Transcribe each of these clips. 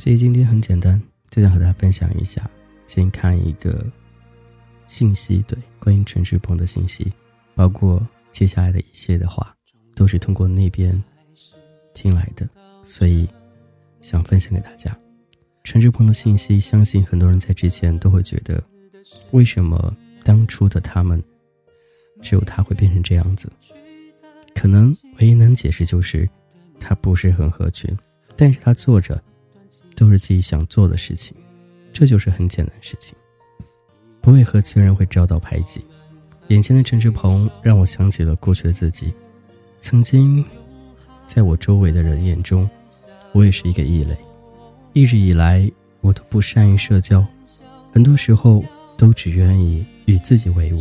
其实今天很简单，就想和大家分享一下。先看一个信息，对，关于陈志鹏的信息，包括接下来的一切的话，都是通过那边听来的，所以想分享给大家。陈志鹏的信息，相信很多人在之前都会觉得，为什么当初的他们只有他会变成这样子？可能唯一能解释就是他不是很合群，但是他做着都是自己想做的事情。这就是很简单的事情，不为何居然会遭到排挤。眼前的陈志鹏让我想起了过去的自己，曾经，在我周围的人眼中，我也是一个异类。一直以来，我都不善于社交，很多时候都只愿意与自己为伍。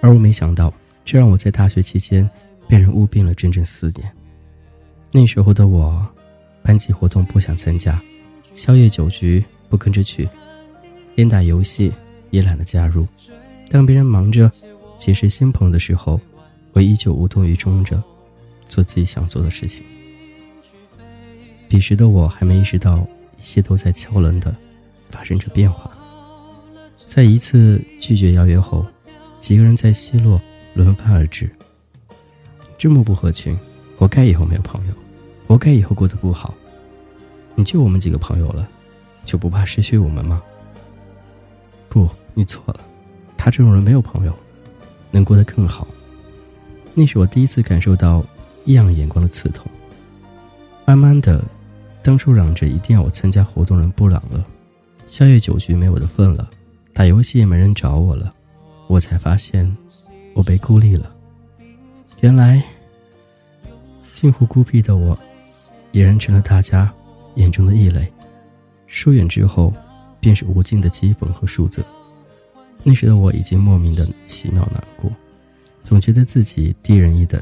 而我没想到，这让我在大学期间被人污病了整整四年。那时候的我，班级活动不想参加，宵夜酒局。不跟着去，连打游戏也懒得加入。当别人忙着结识新朋友的时候，我依旧无动于衷着，做自己想做的事情。彼时的我还没意识到，一切都在悄然的发生着变化。在一次拒绝邀约后，几个人在奚落轮番而至。这么不合群，活该以后没有朋友，活该以后过得不好。你就我们几个朋友了。就不怕失去我们吗？不，你错了。他这种人没有朋友，能过得更好。那是我第一次感受到异样眼光的刺痛。慢慢的，当初嚷着一定要我参加活动人不嚷了，宵夜酒局没我的份了，打游戏也没人找我了，我才发现我被孤立了。原来近乎孤僻的我，已然成了大家眼中的异类。疏远之后，便是无尽的讥讽和数责。那时的我已经莫名的奇妙难过，总觉得自己低人一等。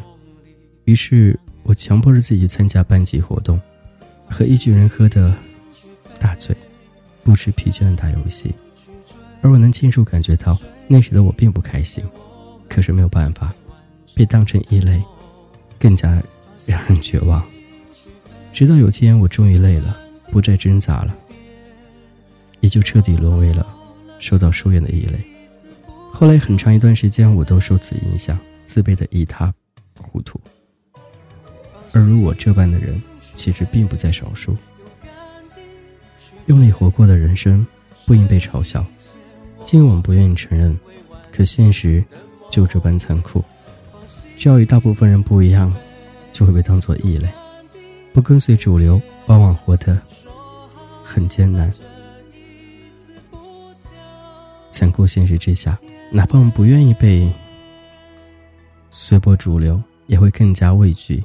于是我强迫着自己去参加班级活动，和一群人喝的大醉，不知疲倦的打游戏。而我能清楚感觉到，那时的我并不开心。可是没有办法，被当成异类，更加让人绝望。直到有天，我终于累了，不再挣扎了。也就彻底沦为了受到疏远的异类。后来很长一段时间，我都受此影响，自卑的一塌糊涂。而如我这般的人，其实并不在少数。用力活过的人生，不应被嘲笑。尽管不愿意承认，可现实就这般残酷。只要与大部分人不一样，就会被当作异类。不跟随主流，往往活得很艰难。残酷现实之下，哪怕我们不愿意被随波逐流，也会更加畏惧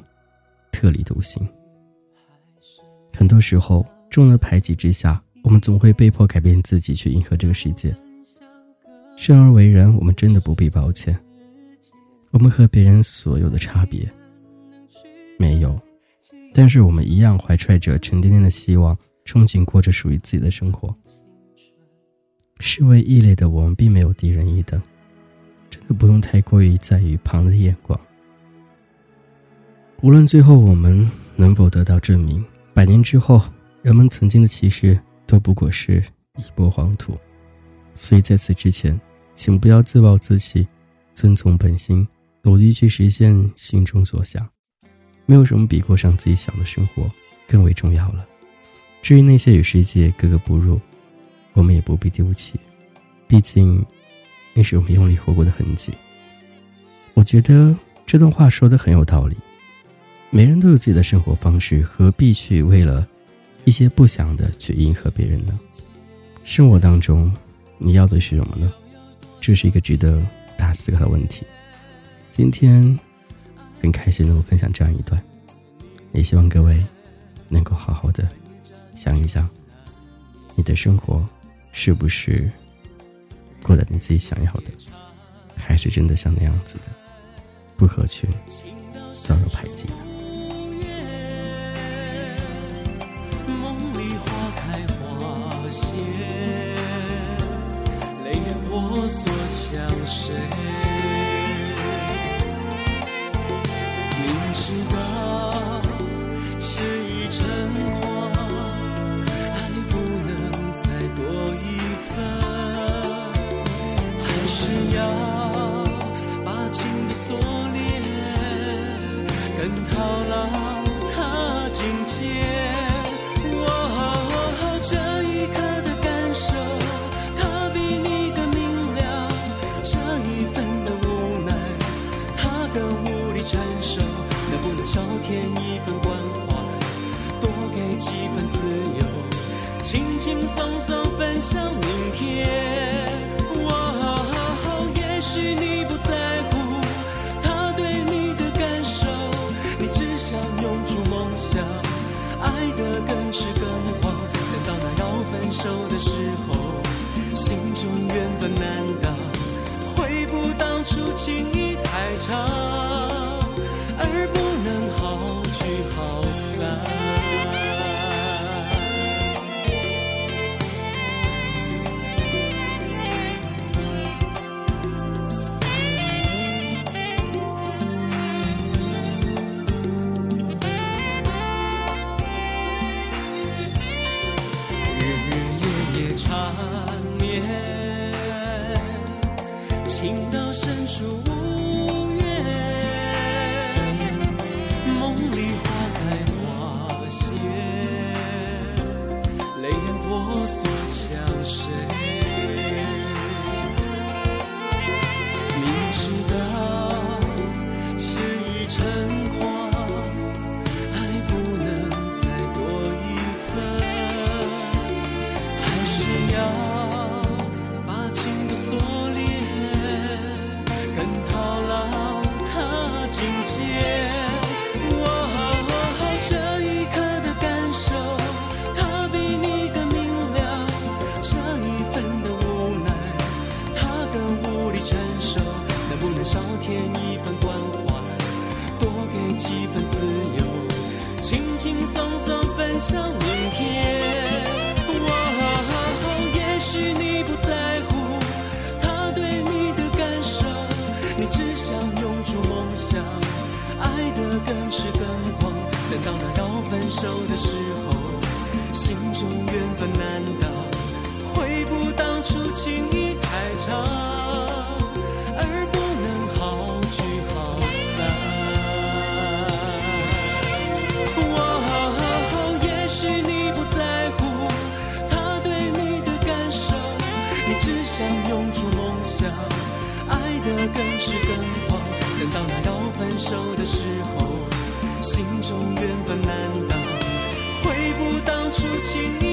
特立独行。很多时候，众人排挤之下，我们总会被迫改变自己，去迎合这个世界。生而为人，我们真的不必抱歉。我们和别人所有的差别，但是我们一样怀揣着沉甸甸的希望，憧憬过着属于自己的生活。视为异类的我们，并没有低人一等，真的不用太过于在意旁人的眼光。无论最后我们能否得到证明，百年之后，人们曾经的歧视都不过是一波黄土。所以在此之前，请不要自暴自弃，遵从本心，努力去实现心中所想。没有什么比过上自己想的生活更为重要了。至于那些与世界格格不入，我们也不必丢弃，毕竟，那是我们用力活过的痕迹。我觉得这段话说的很有道理。每人都有自己的生活方式，何必去为了一些不想的去迎合别人呢？生活当中，你要的是什么呢？这是一个值得大家思考的问题。今天很开心能够分享这样一段，也希望各位能够好好的想一想你的生活。是不是过得你自己想要的，还是真的像那样子的不合群，遭到排挤？明知是要把情的锁链更套牢，他心间。这一刻的感受，他比你更明了。这一份的无奈，他更无力承受。能不能少添一份关怀，多给几分自由，轻轻松松奔向明天。的时候心中缘分难道回不到初晴